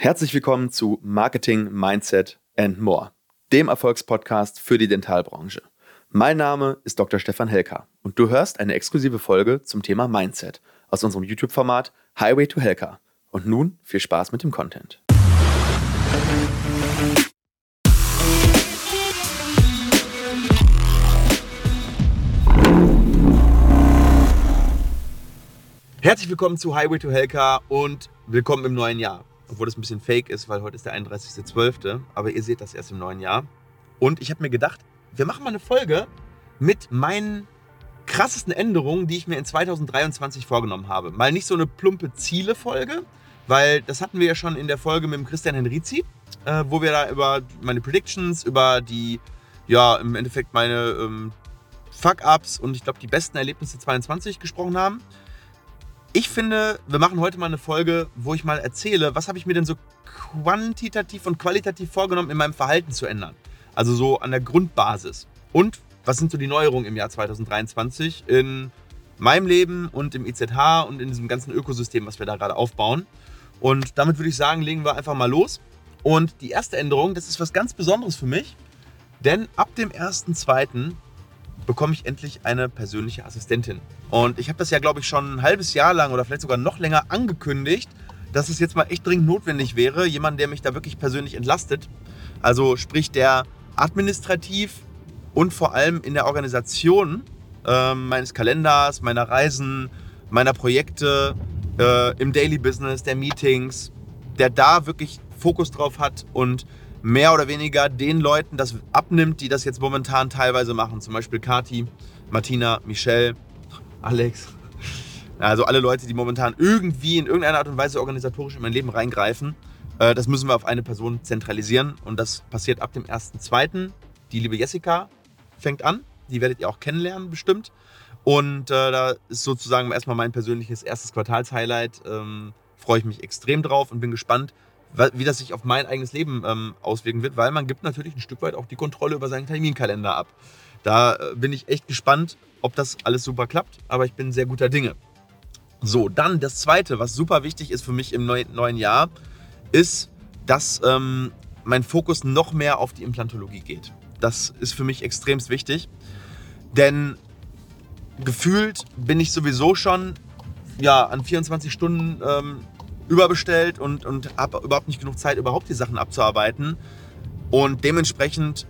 Herzlich willkommen zu Marketing, Mindset and More, dem Erfolgspodcast für die Dentalbranche. Mein Name ist Dr. Stefan Helker und du hörst eine exklusive Folge zum Thema Mindset aus unserem YouTube-Format Highway to Helker. Und nun viel Spaß mit dem Content. Herzlich willkommen zu Highway to Helka und willkommen im neuen Jahr. Obwohl das ein bisschen fake ist, weil heute ist der 31.12. Aber ihr seht das erst im neuen Jahr. Und ich habe mir gedacht, wir machen mal eine Folge mit meinen krassesten Änderungen, die ich mir in 2023 vorgenommen habe. Mal nicht so eine plumpe Ziele-Folge, weil das hatten wir ja schon in der Folge mit dem Christian Henrizi, äh, wo wir da über meine Predictions, über die, ja, im Endeffekt meine ähm, Fuck-Ups und ich glaube die besten Erlebnisse 2022 gesprochen haben. Ich finde, wir machen heute mal eine Folge, wo ich mal erzähle, was habe ich mir denn so quantitativ und qualitativ vorgenommen, in meinem Verhalten zu ändern. Also so an der Grundbasis. Und was sind so die Neuerungen im Jahr 2023 in meinem Leben und im IZH und in diesem ganzen Ökosystem, was wir da gerade aufbauen. Und damit würde ich sagen, legen wir einfach mal los. Und die erste Änderung, das ist was ganz Besonderes für mich, denn ab dem 1.2 bekomme ich endlich eine persönliche Assistentin. Und ich habe das ja, glaube ich, schon ein halbes Jahr lang oder vielleicht sogar noch länger angekündigt, dass es jetzt mal echt dringend notwendig wäre, jemand, der mich da wirklich persönlich entlastet. Also sprich, der administrativ und vor allem in der Organisation äh, meines Kalenders, meiner Reisen, meiner Projekte, äh, im Daily Business, der Meetings, der da wirklich Fokus drauf hat und mehr oder weniger den Leuten das abnimmt, die das jetzt momentan teilweise machen. Zum Beispiel Kati, Martina, Michelle, Alex. Also alle Leute, die momentan irgendwie in irgendeiner Art und Weise organisatorisch in mein Leben reingreifen. Äh, das müssen wir auf eine Person zentralisieren. Und das passiert ab dem 1.2. Die liebe Jessica fängt an. Die werdet ihr auch kennenlernen bestimmt. Und äh, da ist sozusagen erstmal mein persönliches erstes Quartalshighlight. Ähm, freue ich mich extrem drauf und bin gespannt, wie das sich auf mein eigenes Leben ähm, auswirken wird, weil man gibt natürlich ein Stück weit auch die Kontrolle über seinen Terminkalender ab. Da äh, bin ich echt gespannt, ob das alles super klappt, aber ich bin sehr guter Dinge. So, dann das Zweite, was super wichtig ist für mich im neuen, neuen Jahr, ist, dass ähm, mein Fokus noch mehr auf die Implantologie geht. Das ist für mich extremst wichtig, denn gefühlt bin ich sowieso schon ja, an 24 Stunden ähm, überbestellt und, und habe überhaupt nicht genug Zeit, überhaupt die Sachen abzuarbeiten. Und dementsprechend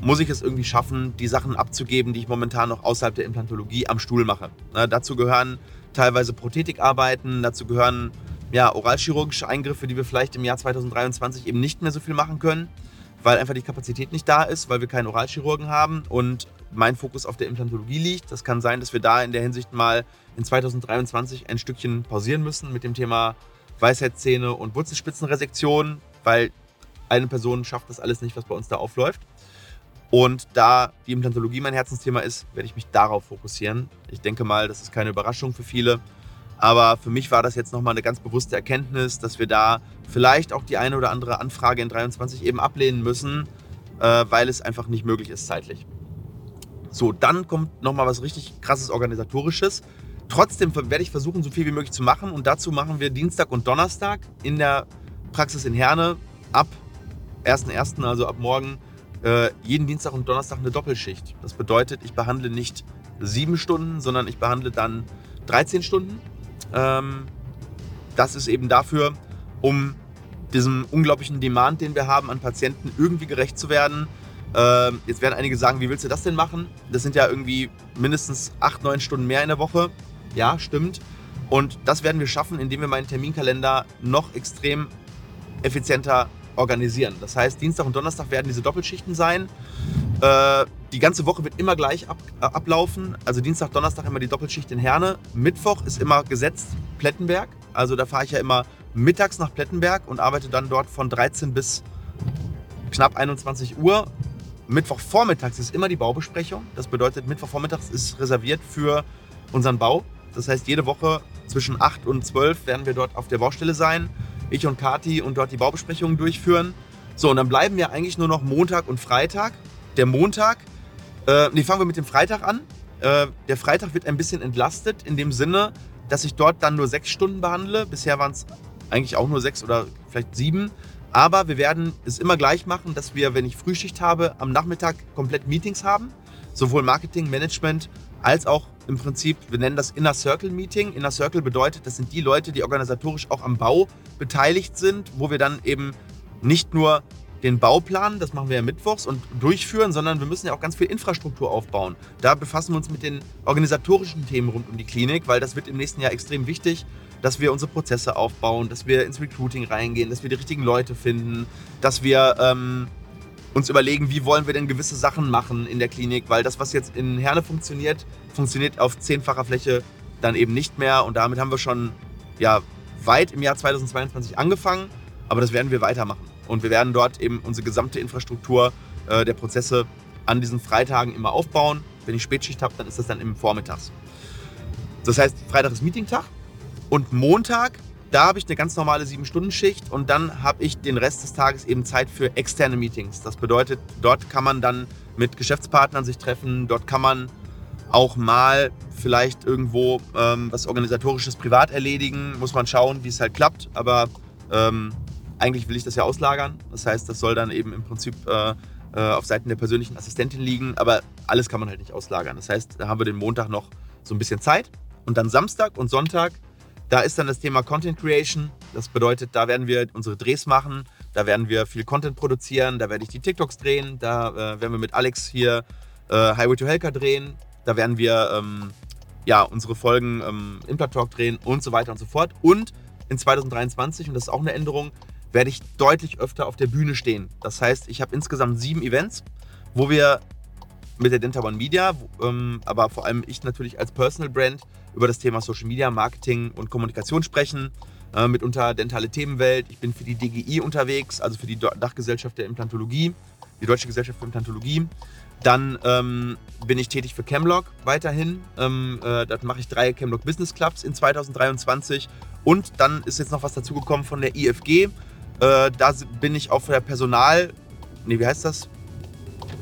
muss ich es irgendwie schaffen, die Sachen abzugeben, die ich momentan noch außerhalb der Implantologie am Stuhl mache. Na, dazu gehören teilweise Prothetikarbeiten, dazu gehören ja, oralchirurgische Eingriffe, die wir vielleicht im Jahr 2023 eben nicht mehr so viel machen können, weil einfach die Kapazität nicht da ist, weil wir keinen Oralchirurgen haben und mein Fokus auf der Implantologie liegt. Das kann sein, dass wir da in der Hinsicht mal in 2023 ein Stückchen pausieren müssen mit dem Thema Weisheitszähne und Wurzelspitzenresektion, weil eine Person schafft das alles nicht, was bei uns da aufläuft. Und da die Implantologie mein Herzensthema ist, werde ich mich darauf fokussieren. Ich denke mal, das ist keine Überraschung für viele. Aber für mich war das jetzt nochmal eine ganz bewusste Erkenntnis, dass wir da vielleicht auch die eine oder andere Anfrage in 23 eben ablehnen müssen, äh, weil es einfach nicht möglich ist zeitlich. So, dann kommt nochmal was richtig krasses organisatorisches. Trotzdem werde ich versuchen, so viel wie möglich zu machen. Und dazu machen wir Dienstag und Donnerstag in der Praxis in Herne ab 1.1., also ab morgen, äh, jeden Dienstag und Donnerstag eine Doppelschicht. Das bedeutet, ich behandle nicht sieben Stunden, sondern ich behandle dann 13 Stunden. Ähm, das ist eben dafür, um diesem unglaublichen Demand, den wir haben an Patienten, irgendwie gerecht zu werden. Ähm, jetzt werden einige sagen, wie willst du das denn machen? Das sind ja irgendwie mindestens acht, neun Stunden mehr in der Woche. Ja, stimmt. Und das werden wir schaffen, indem wir meinen Terminkalender noch extrem effizienter organisieren. Das heißt, Dienstag und Donnerstag werden diese Doppelschichten sein. Äh, die ganze Woche wird immer gleich ab, äh, ablaufen. Also Dienstag, Donnerstag immer die Doppelschicht in Herne. Mittwoch ist immer gesetzt Plettenberg. Also da fahre ich ja immer mittags nach Plettenberg und arbeite dann dort von 13 bis knapp 21 Uhr. Mittwochvormittags ist immer die Baubesprechung. Das bedeutet, Mittwochvormittags ist reserviert für unseren Bau. Das heißt, jede Woche zwischen 8 und 12 werden wir dort auf der Baustelle sein. Ich und Kati und dort die Baubesprechungen durchführen. So, und dann bleiben wir eigentlich nur noch Montag und Freitag. Der Montag, äh, nee, fangen wir mit dem Freitag an. Äh, der Freitag wird ein bisschen entlastet in dem Sinne, dass ich dort dann nur sechs Stunden behandle. Bisher waren es eigentlich auch nur sechs oder vielleicht sieben. Aber wir werden es immer gleich machen, dass wir, wenn ich Frühschicht habe, am Nachmittag komplett Meetings haben. Sowohl Marketing, Management als auch im Prinzip, wir nennen das Inner Circle Meeting. Inner Circle bedeutet, das sind die Leute, die organisatorisch auch am Bau beteiligt sind, wo wir dann eben nicht nur den Bauplan, das machen wir ja mittwochs und durchführen, sondern wir müssen ja auch ganz viel Infrastruktur aufbauen. Da befassen wir uns mit den organisatorischen Themen rund um die Klinik, weil das wird im nächsten Jahr extrem wichtig, dass wir unsere Prozesse aufbauen, dass wir ins Recruiting reingehen, dass wir die richtigen Leute finden, dass wir ähm, uns überlegen, wie wollen wir denn gewisse Sachen machen in der Klinik, weil das, was jetzt in Herne funktioniert, funktioniert auf zehnfacher Fläche dann eben nicht mehr und damit haben wir schon ja, weit im Jahr 2022 angefangen, aber das werden wir weitermachen und wir werden dort eben unsere gesamte Infrastruktur äh, der Prozesse an diesen Freitagen immer aufbauen. Wenn ich Spätschicht habe, dann ist das dann im Vormittags. Das heißt, Freitag ist Meetingtag und Montag da habe ich eine ganz normale 7-Stunden-Schicht und dann habe ich den Rest des Tages eben Zeit für externe Meetings. Das bedeutet, dort kann man dann mit Geschäftspartnern sich treffen, dort kann man auch mal vielleicht irgendwo ähm, was organisatorisches privat erledigen, muss man schauen, wie es halt klappt, aber ähm, eigentlich will ich das ja auslagern. Das heißt, das soll dann eben im Prinzip äh, äh, auf Seiten der persönlichen Assistentin liegen, aber alles kann man halt nicht auslagern. Das heißt, da haben wir den Montag noch so ein bisschen Zeit und dann Samstag und Sonntag da ist dann das Thema Content Creation. Das bedeutet, da werden wir unsere Drehs machen, da werden wir viel Content produzieren, da werde ich die TikToks drehen, da äh, werden wir mit Alex hier äh, Highway to Helker drehen, da werden wir ähm, ja, unsere Folgen ähm, Implant Talk drehen und so weiter und so fort. Und in 2023, und das ist auch eine Änderung, werde ich deutlich öfter auf der Bühne stehen. Das heißt, ich habe insgesamt sieben Events, wo wir mit der Denta One Media, ähm, aber vor allem ich natürlich als Personal Brand über das Thema Social Media, Marketing und Kommunikation sprechen. Äh, mitunter dentale Themenwelt. Ich bin für die DGI unterwegs, also für die Dachgesellschaft der Implantologie, die Deutsche Gesellschaft für Implantologie. Dann ähm, bin ich tätig für Chemlog weiterhin. Ähm, äh, da mache ich drei Chemlog Business Clubs in 2023. Und dann ist jetzt noch was dazugekommen von der IFG. Äh, da bin ich auf der Personal, nee, wie heißt das?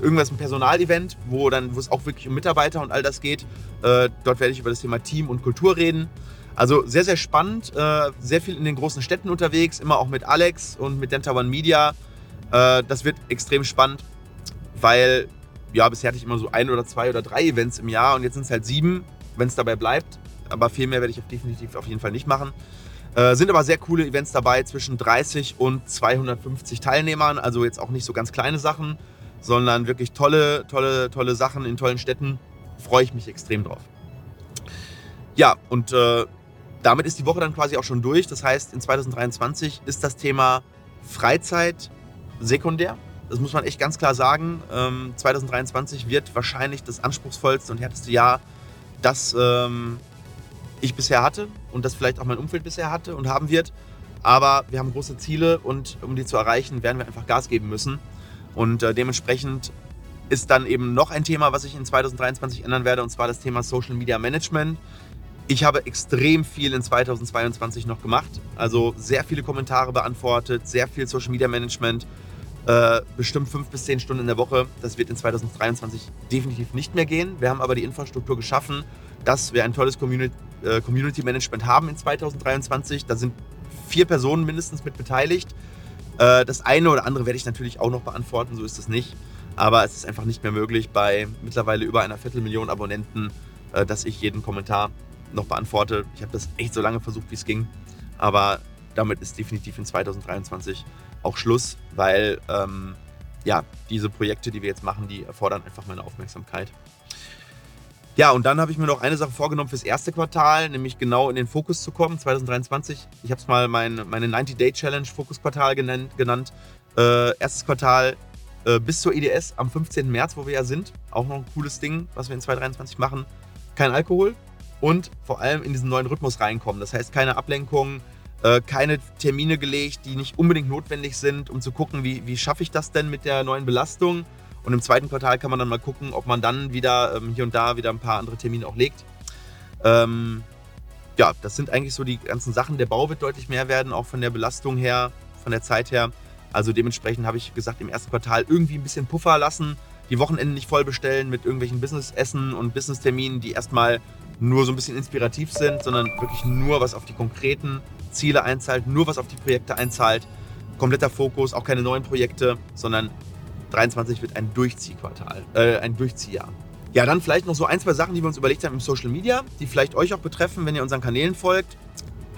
Irgendwas ein Personalevent, wo dann, wo es auch wirklich um Mitarbeiter und all das geht. Äh, dort werde ich über das Thema Team und Kultur reden. Also sehr, sehr spannend, äh, sehr viel in den großen Städten unterwegs, immer auch mit Alex und mit Denta One Media. Äh, das wird extrem spannend, weil ja, bisher hatte ich immer so ein oder zwei oder drei Events im Jahr und jetzt sind es halt sieben, wenn es dabei bleibt. Aber viel mehr werde ich definitiv auf jeden Fall nicht machen. Äh, sind aber sehr coole Events dabei, zwischen 30 und 250 Teilnehmern, also jetzt auch nicht so ganz kleine Sachen sondern wirklich tolle, tolle, tolle Sachen in tollen Städten. Freue ich mich extrem drauf. Ja, und äh, damit ist die Woche dann quasi auch schon durch. Das heißt, in 2023 ist das Thema Freizeit sekundär. Das muss man echt ganz klar sagen. Ähm, 2023 wird wahrscheinlich das anspruchsvollste und härteste Jahr, das ähm, ich bisher hatte und das vielleicht auch mein Umfeld bisher hatte und haben wird. Aber wir haben große Ziele und um die zu erreichen, werden wir einfach Gas geben müssen. Und äh, dementsprechend ist dann eben noch ein Thema, was ich in 2023 ändern werde, und zwar das Thema Social Media Management. Ich habe extrem viel in 2022 noch gemacht, also sehr viele Kommentare beantwortet, sehr viel Social Media Management, äh, bestimmt fünf bis zehn Stunden in der Woche. Das wird in 2023 definitiv nicht mehr gehen. Wir haben aber die Infrastruktur geschaffen, dass wir ein tolles Community, äh, Community Management haben in 2023. Da sind vier Personen mindestens mit beteiligt. Äh, das eine oder andere werde ich natürlich auch noch beantworten, so ist es nicht. Aber es ist einfach nicht mehr möglich bei mittlerweile über einer Viertelmillion Abonnenten, äh, dass ich jeden Kommentar noch beantworte. Ich habe das echt so lange versucht, wie es ging. Aber damit ist definitiv in 2023 auch Schluss, weil ähm, ja, diese Projekte, die wir jetzt machen, die erfordern einfach meine Aufmerksamkeit. Ja, und dann habe ich mir noch eine Sache vorgenommen fürs erste Quartal, nämlich genau in den Fokus zu kommen, 2023. Ich habe es mal mein, meine 90-Day-Challenge Fokusquartal genannt. genannt. Äh, erstes Quartal äh, bis zur EDS am 15. März, wo wir ja sind. Auch noch ein cooles Ding, was wir in 2023 machen. Kein Alkohol und vor allem in diesen neuen Rhythmus reinkommen. Das heißt, keine Ablenkung, äh, keine Termine gelegt, die nicht unbedingt notwendig sind, um zu gucken, wie, wie schaffe ich das denn mit der neuen Belastung und im zweiten Quartal kann man dann mal gucken, ob man dann wieder ähm, hier und da wieder ein paar andere Termine auch legt. Ähm, ja, das sind eigentlich so die ganzen Sachen. Der Bau wird deutlich mehr werden, auch von der Belastung her, von der Zeit her. Also dementsprechend habe ich gesagt, im ersten Quartal irgendwie ein bisschen Puffer lassen, die Wochenenden nicht voll bestellen mit irgendwelchen Business-Essen und Business-Terminen, die erstmal nur so ein bisschen inspirativ sind, sondern wirklich nur was auf die konkreten Ziele einzahlt, nur was auf die Projekte einzahlt. Kompletter Fokus, auch keine neuen Projekte, sondern 23 wird ein Durchziehquartal, äh, ein Durchziehjahr. Ja, dann vielleicht noch so ein, zwei Sachen, die wir uns überlegt haben im Social Media, die vielleicht euch auch betreffen, wenn ihr unseren Kanälen folgt.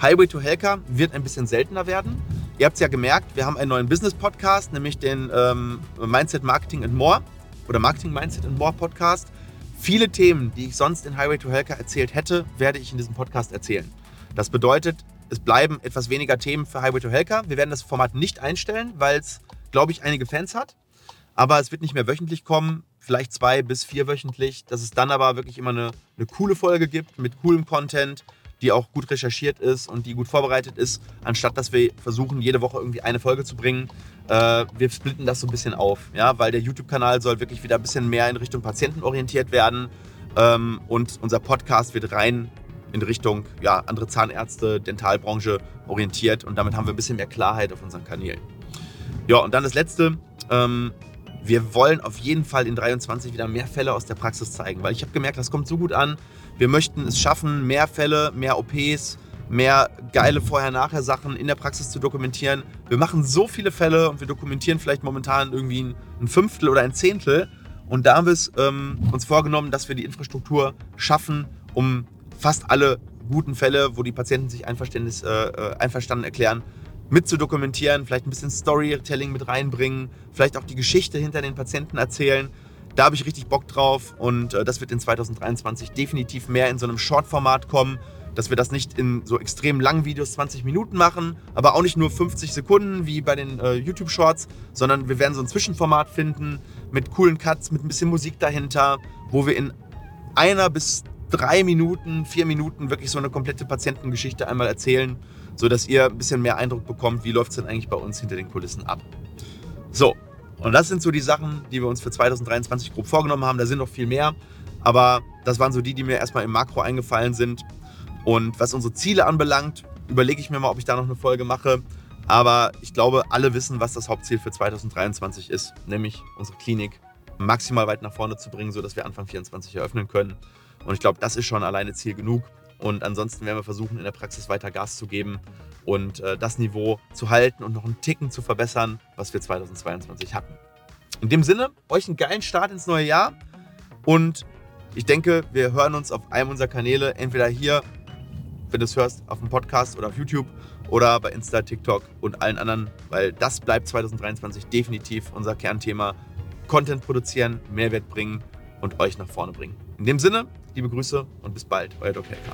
Highway to Helka wird ein bisschen seltener werden. Ihr habt es ja gemerkt, wir haben einen neuen Business-Podcast, nämlich den ähm, Mindset Marketing and More oder Marketing Mindset and More Podcast. Viele Themen, die ich sonst in Highway to Helka erzählt hätte, werde ich in diesem Podcast erzählen. Das bedeutet, es bleiben etwas weniger Themen für Highway to Helka. Wir werden das Format nicht einstellen, weil es, glaube ich, einige Fans hat. Aber es wird nicht mehr wöchentlich kommen, vielleicht zwei bis vier wöchentlich, dass es dann aber wirklich immer eine, eine coole Folge gibt mit coolem Content, die auch gut recherchiert ist und die gut vorbereitet ist, anstatt dass wir versuchen, jede Woche irgendwie eine Folge zu bringen. Äh, wir splitten das so ein bisschen auf, ja, weil der YouTube-Kanal soll wirklich wieder ein bisschen mehr in Richtung Patienten orientiert werden ähm, und unser Podcast wird rein in Richtung ja, andere Zahnärzte, Dentalbranche orientiert und damit haben wir ein bisschen mehr Klarheit auf unseren Kanälen. Ja, und dann das letzte. Ähm, wir wollen auf jeden Fall in 23 wieder mehr Fälle aus der Praxis zeigen, weil ich habe gemerkt, das kommt so gut an. Wir möchten es schaffen, mehr Fälle, mehr OPs, mehr geile Vorher-Nachher-Sachen in der Praxis zu dokumentieren. Wir machen so viele Fälle und wir dokumentieren vielleicht momentan irgendwie ein Fünftel oder ein Zehntel. Und da haben wir es ähm, uns vorgenommen, dass wir die Infrastruktur schaffen, um fast alle guten Fälle, wo die Patienten sich einverständlich, äh, äh einverstanden erklären, mit zu dokumentieren, vielleicht ein bisschen Storytelling mit reinbringen, vielleicht auch die Geschichte hinter den Patienten erzählen. Da habe ich richtig Bock drauf und äh, das wird in 2023 definitiv mehr in so einem Short-Format kommen, dass wir das nicht in so extrem langen Videos 20 Minuten machen, aber auch nicht nur 50 Sekunden wie bei den äh, YouTube-Shorts, sondern wir werden so ein Zwischenformat finden mit coolen Cuts, mit ein bisschen Musik dahinter, wo wir in einer bis drei Minuten, vier Minuten wirklich so eine komplette Patientengeschichte einmal erzählen sodass ihr ein bisschen mehr Eindruck bekommt, wie läuft es denn eigentlich bei uns hinter den Kulissen ab. So, und das sind so die Sachen, die wir uns für 2023 grob vorgenommen haben. Da sind noch viel mehr, aber das waren so die, die mir erstmal im Makro eingefallen sind. Und was unsere Ziele anbelangt, überlege ich mir mal, ob ich da noch eine Folge mache. Aber ich glaube, alle wissen, was das Hauptziel für 2023 ist, nämlich unsere Klinik maximal weit nach vorne zu bringen, sodass wir Anfang 2024 eröffnen können. Und ich glaube, das ist schon alleine Ziel genug. Und ansonsten werden wir versuchen, in der Praxis weiter Gas zu geben und äh, das Niveau zu halten und noch einen Ticken zu verbessern, was wir 2022 hatten. In dem Sinne, euch einen geilen Start ins neue Jahr und ich denke, wir hören uns auf einem unserer Kanäle, entweder hier, wenn du es hörst, auf dem Podcast oder auf YouTube oder bei Insta, TikTok und allen anderen, weil das bleibt 2023 definitiv unser Kernthema. Content produzieren, Mehrwert bringen und euch nach vorne bringen. In dem Sinne, liebe Grüße und bis bald, euer Dr. Helker.